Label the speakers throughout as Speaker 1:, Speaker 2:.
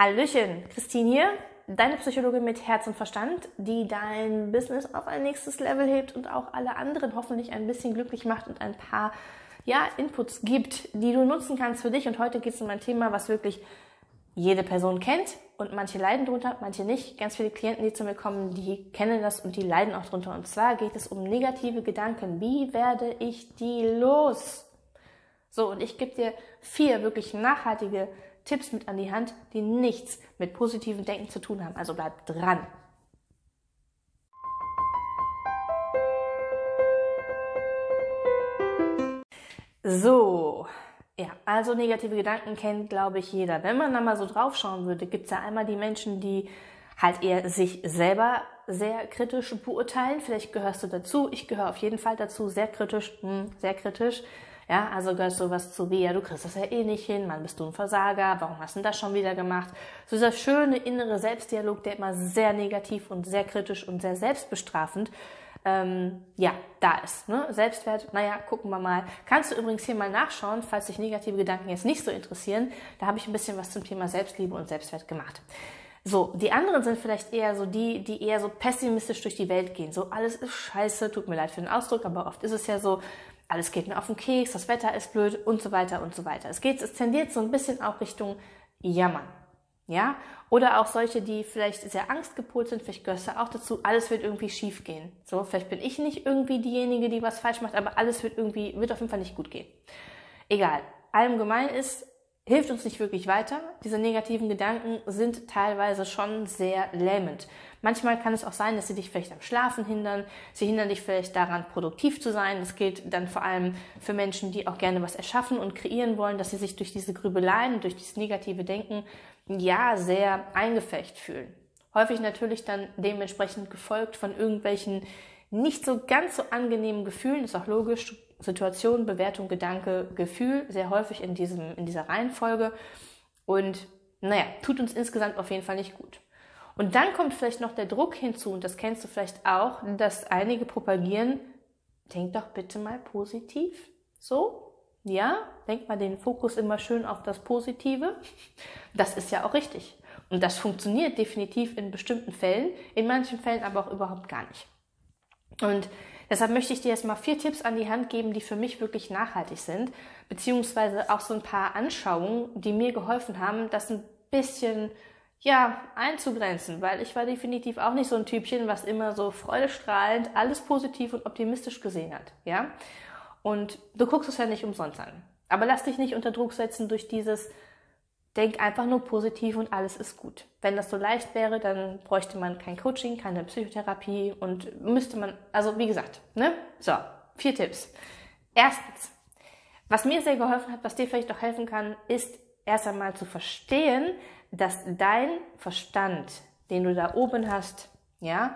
Speaker 1: Hallöchen, Christine hier, deine Psychologin mit Herz und Verstand, die dein Business auf ein nächstes Level hebt und auch alle anderen hoffentlich ein bisschen glücklich macht und ein paar ja, Inputs gibt, die du nutzen kannst für dich. Und heute geht es um ein Thema, was wirklich jede Person kennt und manche leiden drunter, manche nicht. Ganz viele Klienten, die zu mir kommen, die kennen das und die leiden auch drunter. Und zwar geht es um negative Gedanken. Wie werde ich die los? So, und ich gebe dir vier wirklich nachhaltige Tipps mit an die Hand, die nichts mit positivem Denken zu tun haben. Also bleib dran. So, ja, also negative Gedanken kennt, glaube ich, jeder. Wenn man da mal so draufschauen würde, gibt es ja einmal die Menschen, die halt eher sich selber sehr kritisch beurteilen. Vielleicht gehörst du dazu. Ich gehöre auf jeden Fall dazu. Sehr kritisch, hm, sehr kritisch. Ja, also gehört sowas zu wie, ja, du kriegst das ja eh nicht hin, Mann, bist du ein Versager, warum hast du das schon wieder gemacht? So dieser schöne innere Selbstdialog, der immer sehr negativ und sehr kritisch und sehr selbstbestrafend ähm, ja, da ist. Ne? Selbstwert, naja, gucken wir mal. Kannst du übrigens hier mal nachschauen, falls dich negative Gedanken jetzt nicht so interessieren. Da habe ich ein bisschen was zum Thema Selbstliebe und Selbstwert gemacht. So, die anderen sind vielleicht eher so die, die eher so pessimistisch durch die Welt gehen. So, alles ist scheiße, tut mir leid für den Ausdruck, aber oft ist es ja so, alles geht mir auf den Keks, das Wetter ist blöd und so weiter und so weiter. Es geht, es tendiert so ein bisschen auch Richtung Jammern. Ja? Oder auch solche, die vielleicht sehr angstgepolt sind, vielleicht gehörst du auch dazu, alles wird irgendwie schief gehen. So, vielleicht bin ich nicht irgendwie diejenige, die was falsch macht, aber alles wird irgendwie, wird auf jeden Fall nicht gut gehen. Egal. Allgemein ist, hilft uns nicht wirklich weiter. Diese negativen Gedanken sind teilweise schon sehr lähmend. Manchmal kann es auch sein, dass sie dich vielleicht am Schlafen hindern. Sie hindern dich vielleicht daran, produktiv zu sein. Das gilt dann vor allem für Menschen, die auch gerne was erschaffen und kreieren wollen, dass sie sich durch diese Grübeleien, durch dieses negative Denken, ja, sehr eingefecht fühlen. Häufig natürlich dann dementsprechend gefolgt von irgendwelchen nicht so ganz so angenehmen Gefühlen, ist auch logisch. Situation, Bewertung, Gedanke, Gefühl, sehr häufig in, diesem, in dieser Reihenfolge. Und naja, tut uns insgesamt auf jeden Fall nicht gut. Und dann kommt vielleicht noch der Druck hinzu, und das kennst du vielleicht auch, dass einige propagieren, denk doch bitte mal positiv. So, ja, denk mal den Fokus immer schön auf das Positive. Das ist ja auch richtig. Und das funktioniert definitiv in bestimmten Fällen, in manchen Fällen aber auch überhaupt gar nicht. Und deshalb möchte ich dir jetzt mal vier Tipps an die Hand geben, die für mich wirklich nachhaltig sind, beziehungsweise auch so ein paar Anschauungen, die mir geholfen haben, das ein bisschen ja, einzugrenzen, weil ich war definitiv auch nicht so ein Typchen, was immer so freudestrahlend alles positiv und optimistisch gesehen hat, ja? Und du guckst es ja nicht umsonst an. Aber lass dich nicht unter Druck setzen durch dieses Denk einfach nur positiv und alles ist gut. Wenn das so leicht wäre, dann bräuchte man kein Coaching, keine Psychotherapie und müsste man, also wie gesagt, ne? So, vier Tipps. Erstens, was mir sehr geholfen hat, was dir vielleicht auch helfen kann, ist erst einmal zu verstehen, dass dein Verstand, den du da oben hast, ja,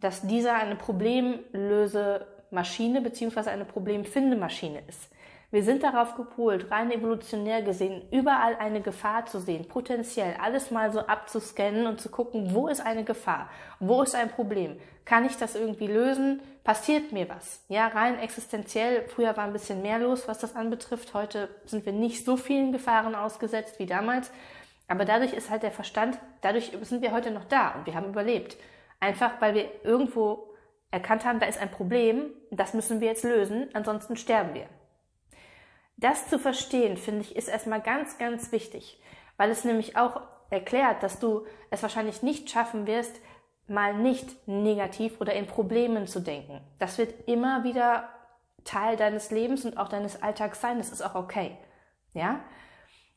Speaker 1: dass dieser eine Problemlösemaschine beziehungsweise eine Problemfindemaschine ist. Wir sind darauf gepolt, rein evolutionär gesehen, überall eine Gefahr zu sehen, potenziell alles mal so abzuscannen und zu gucken, wo ist eine Gefahr, wo ist ein Problem, kann ich das irgendwie lösen, passiert mir was. Ja, rein existenziell, früher war ein bisschen mehr los, was das anbetrifft, heute sind wir nicht so vielen Gefahren ausgesetzt wie damals, aber dadurch ist halt der Verstand, dadurch sind wir heute noch da und wir haben überlebt. Einfach weil wir irgendwo erkannt haben, da ist ein Problem, das müssen wir jetzt lösen, ansonsten sterben wir. Das zu verstehen, finde ich, ist erstmal ganz, ganz wichtig, weil es nämlich auch erklärt, dass du es wahrscheinlich nicht schaffen wirst, mal nicht negativ oder in Problemen zu denken. Das wird immer wieder Teil deines Lebens und auch deines Alltags sein. Das ist auch okay. Ja?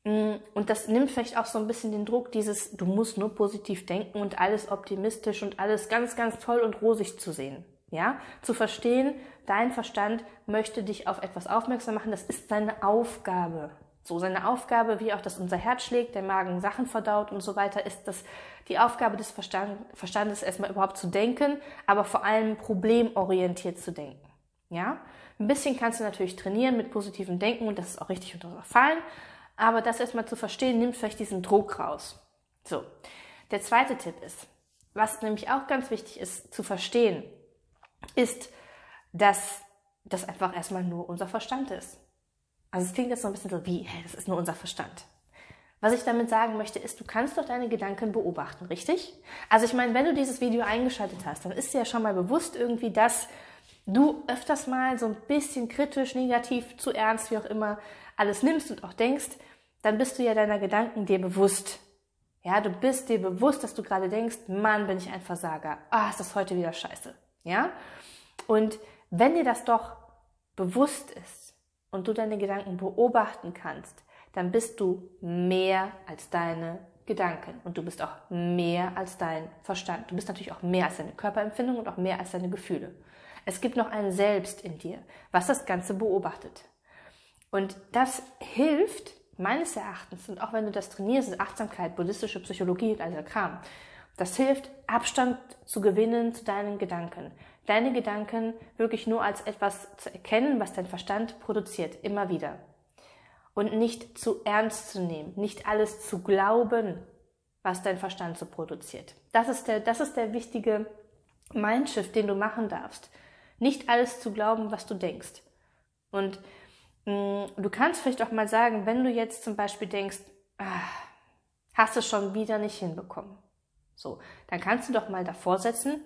Speaker 1: Mm, und das nimmt vielleicht auch so ein bisschen den Druck, dieses, du musst nur positiv denken und alles optimistisch und alles ganz, ganz toll und rosig zu sehen. Ja, zu verstehen, dein Verstand möchte dich auf etwas aufmerksam machen, das ist seine Aufgabe. So seine Aufgabe, wie auch, dass unser Herz schlägt, der Magen Sachen verdaut und so weiter, ist das die Aufgabe des Verstand, Verstandes erstmal überhaupt zu denken, aber vor allem problemorientiert zu denken. Ja, ein bisschen kannst du natürlich trainieren mit positivem Denken und das ist auch richtig und fallen, aber das erstmal zu verstehen, nimmt vielleicht diesen Druck raus. So. Der zweite Tipp ist, was nämlich auch ganz wichtig ist zu verstehen, ist, dass das einfach erstmal nur unser Verstand ist. Also es klingt jetzt so ein bisschen so wie, hey, das ist nur unser Verstand. Was ich damit sagen möchte, ist, du kannst doch deine Gedanken beobachten, richtig? Also ich meine, wenn du dieses Video eingeschaltet hast, dann ist dir ja schon mal bewusst irgendwie, dass du öfters mal so ein bisschen kritisch, negativ, zu ernst, wie auch immer, alles nimmst und auch denkst, dann bist du ja deiner Gedanken dir bewusst. Ja, du bist dir bewusst, dass du gerade denkst, Mann, bin ich ein Versager. Ah, ist das heute wieder scheiße. Ja? Und wenn dir das doch bewusst ist und du deine Gedanken beobachten kannst, dann bist du mehr als deine Gedanken und du bist auch mehr als dein Verstand. Du bist natürlich auch mehr als deine Körperempfindung und auch mehr als deine Gefühle. Es gibt noch ein Selbst in dir, was das Ganze beobachtet. Und das hilft meines Erachtens, und auch wenn du das trainierst, Achtsamkeit, buddhistische Psychologie und all der Kram, das hilft, Abstand zu gewinnen zu deinen Gedanken. Deine Gedanken wirklich nur als etwas zu erkennen, was dein Verstand produziert, immer wieder und nicht zu ernst zu nehmen, nicht alles zu glauben, was dein Verstand so produziert. Das ist der, das ist der wichtige Mindshift, den du machen darfst. Nicht alles zu glauben, was du denkst. Und mh, mm, du kannst vielleicht auch mal sagen, wenn du jetzt zum Beispiel denkst, ah, hast du schon wieder nicht hinbekommen. So, dann kannst du doch mal davor setzen,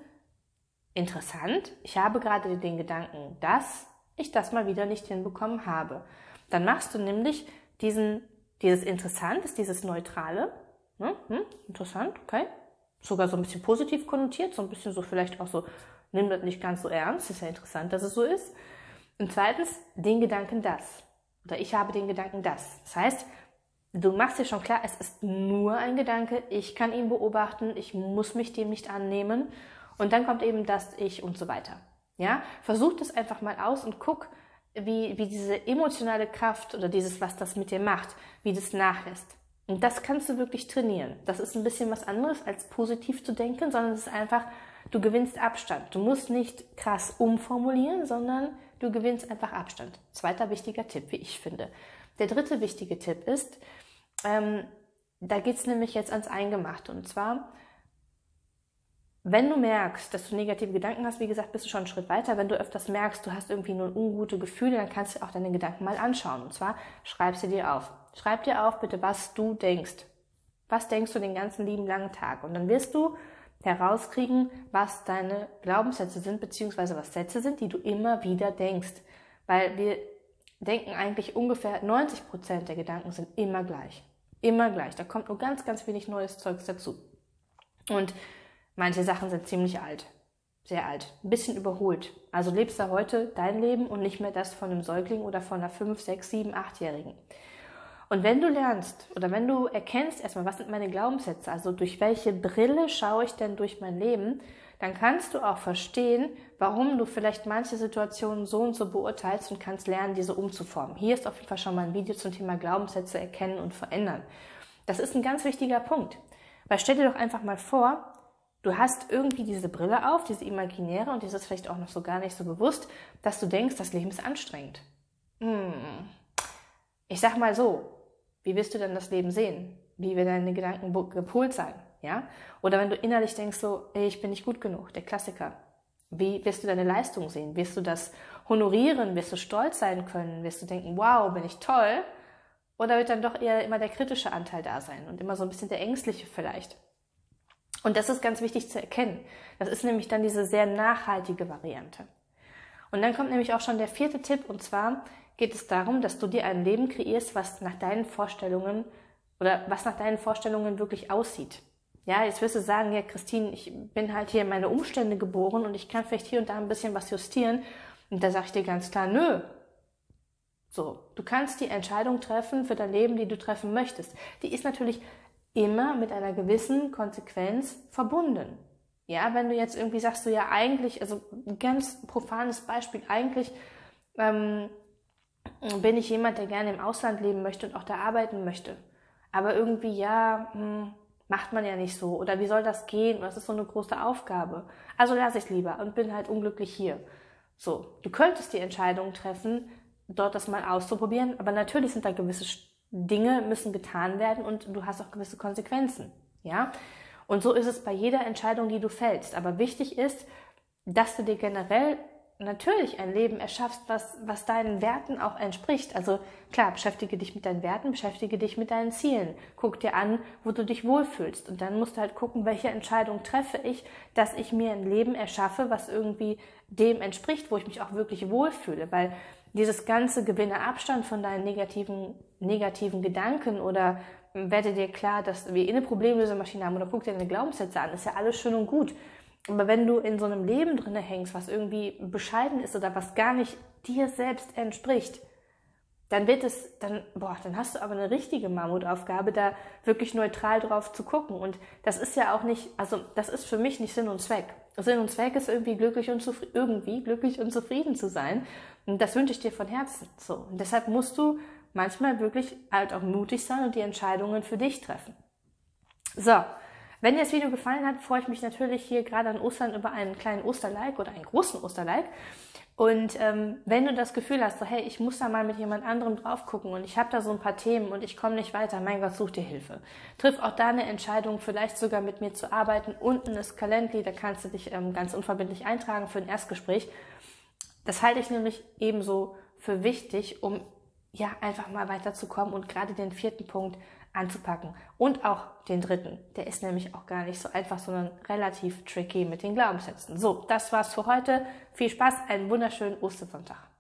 Speaker 1: interessant, ich habe gerade den Gedanken, dass ich das mal wieder nicht hinbekommen habe. Dann machst du nämlich diesen, dieses Interessantes, dieses Neutrale. Ne? Hm, interessant, okay. Sogar so ein bisschen positiv konnotiert, so ein bisschen so vielleicht auch so, nimm das nicht ganz so ernst, ist ja interessant, dass es so ist. Und zweitens, den Gedanken das. Oder ich habe den Gedanken das. Das heißt, du machst dir schon klar, es ist nur ein Gedanke, ich kann ihn beobachten, ich muss mich dem nicht annehmen. Und dann kommt eben das Ich und so weiter. Ja, versuch das einfach mal aus und guck, wie, wie diese emotionale Kraft oder dieses, was das mit dir macht, wie das nachlässt. Und das kannst du wirklich trainieren. Das ist ein bisschen was anderes als positiv zu denken, sondern es ist einfach, du gewinnst Abstand. Du musst nicht krass umformulieren, sondern du gewinnst einfach Abstand. Zweiter wichtiger Tipp, wie ich finde. Der dritte wichtige Tipp ist, ähm, da geht's nämlich jetzt ans Eingemachte. Und zwar, wenn du merkst, dass du negative Gedanken hast, wie gesagt, bist du schon einen Schritt weiter. Wenn du öfters merkst, du hast irgendwie nur ungute Gefühle, dann kannst du auch deine Gedanken mal anschauen. Und zwar schreib sie dir auf. Schreib dir auf, bitte, was du denkst. Was denkst du den ganzen lieben langen Tag? Und dann wirst du herauskriegen, was deine Glaubenssätze sind, beziehungsweise was Sätze sind, die du immer wieder denkst. Weil wir denken eigentlich ungefähr 90 Prozent der Gedanken sind immer gleich. Immer gleich. Da kommt nur ganz, ganz wenig neues Zeugs dazu. Und Manche Sachen sind ziemlich alt. Sehr alt. Ein bisschen überholt. Also lebst du heute dein Leben und nicht mehr das von einem Säugling oder von einer 5, 6, 7, 8-Jährigen. Und wenn du lernst oder wenn du erkennst erstmal, was sind meine Glaubenssätze, also durch welche Brille schaue ich denn durch mein Leben, dann kannst du auch verstehen, warum du vielleicht manche Situationen so und so beurteilst und kannst lernen, diese umzuformen. Hier ist auf jeden Fall schon mal ein Video zum Thema Glaubenssätze erkennen und verändern. Das ist ein ganz wichtiger Punkt. Weil stell dir doch einfach mal vor, Du hast irgendwie diese Brille auf, diese imaginäre, und dir ist vielleicht auch noch so gar nicht so bewusst, dass du denkst, das Leben ist anstrengend. Hm. Ich sag mal so, wie wirst du denn das Leben sehen? Wie werden deine Gedanken gepolt sein? Ja? Oder wenn du innerlich denkst so, ey, ich bin nicht gut genug, der Klassiker. Wie wirst du deine Leistung sehen? Wirst du das honorieren? Wirst du stolz sein können? Wirst du denken, wow, bin ich toll? Oder wird dann doch eher immer der kritische Anteil da sein und immer so ein bisschen der ängstliche vielleicht? Und das ist ganz wichtig zu erkennen. Das ist nämlich dann diese sehr nachhaltige Variante. Und dann kommt nämlich auch schon der vierte Tipp, und zwar geht es darum, dass du dir ein Leben kreierst, was nach deinen Vorstellungen oder was nach deinen Vorstellungen wirklich aussieht. Ja, jetzt wirst du sagen, ja, Christine, ich bin halt hier in meine Umstände geboren und ich kann vielleicht hier und da ein bisschen was justieren. Und da sage ich dir ganz klar, nö. So, du kannst die Entscheidung treffen für dein Leben, die du treffen möchtest. Die ist natürlich immer mit einer gewissen Konsequenz verbunden. Ja, wenn du jetzt irgendwie sagst, du ja eigentlich, also ein ganz profanes Beispiel, eigentlich ähm, bin ich jemand, der gerne im Ausland leben möchte und auch da arbeiten möchte. Aber irgendwie, ja, hm, macht man ja nicht so. Oder wie soll das gehen? Das ist so eine große Aufgabe. Also lasse ich lieber und bin halt unglücklich hier. So, du könntest die Entscheidung treffen, dort das mal auszuprobieren, aber natürlich sind da gewisse Dinge müssen getan werden und du hast auch gewisse Konsequenzen. Ja? Und so ist es bei jeder Entscheidung, die du fällst. Aber wichtig ist, dass du dir generell natürlich ein Leben erschaffst, was, was deinen Werten auch entspricht. Also klar, beschäftige dich mit deinen Werten, beschäftige dich mit deinen Zielen. Guck dir an, wo du dich wohlfühlst. Und dann musst du halt gucken, welche Entscheidung treffe ich, dass ich mir ein Leben erschaffe, was irgendwie dem entspricht, wo ich mich auch wirklich wohlfühle. Weil dieses ganze gewinne Abstand von deinen negativen, negativen Gedanken oder werde dir klar, dass wir eh eine Problemlösermaschine haben oder guck dir deine Glaubenssätze an, ist ja alles schön und gut. Aber wenn du in so einem Leben drinne hängst, was irgendwie bescheiden ist oder was gar nicht dir selbst entspricht, dann wird es, dann, boah, dann hast du aber eine richtige Mammutaufgabe, da wirklich neutral drauf zu gucken. Und das ist ja auch nicht, also das ist für mich nicht Sinn und Zweck. Sinn und Zweck ist irgendwie glücklich und zufrieden, irgendwie glücklich und zufrieden zu sein. Und das wünsche ich dir von Herzen. So. Und deshalb musst du manchmal wirklich halt auch mutig sein und die Entscheidungen für dich treffen. So. Wenn dir das Video gefallen hat, freue ich mich natürlich hier gerade an Ostern über einen kleinen Osterlike oder einen großen Osterlike. Und ähm, wenn du das Gefühl hast, so, hey, ich muss da mal mit jemand anderem drauf gucken und ich habe da so ein paar Themen und ich komme nicht weiter, mein Gott, such dir Hilfe. Triff auch da eine Entscheidung, vielleicht sogar mit mir zu arbeiten. Unten ist Calendly, da kannst du dich ähm, ganz unverbindlich eintragen für ein Erstgespräch. Das halte ich nämlich ebenso für wichtig, um ja einfach mal weiterzukommen und gerade den vierten Punkt anzupacken. Und auch den dritten. Der ist nämlich auch gar nicht so einfach, sondern relativ tricky mit den Glaubenssätzen. So, das war's für heute. Viel Spaß, einen wunderschönen Ostersonntag.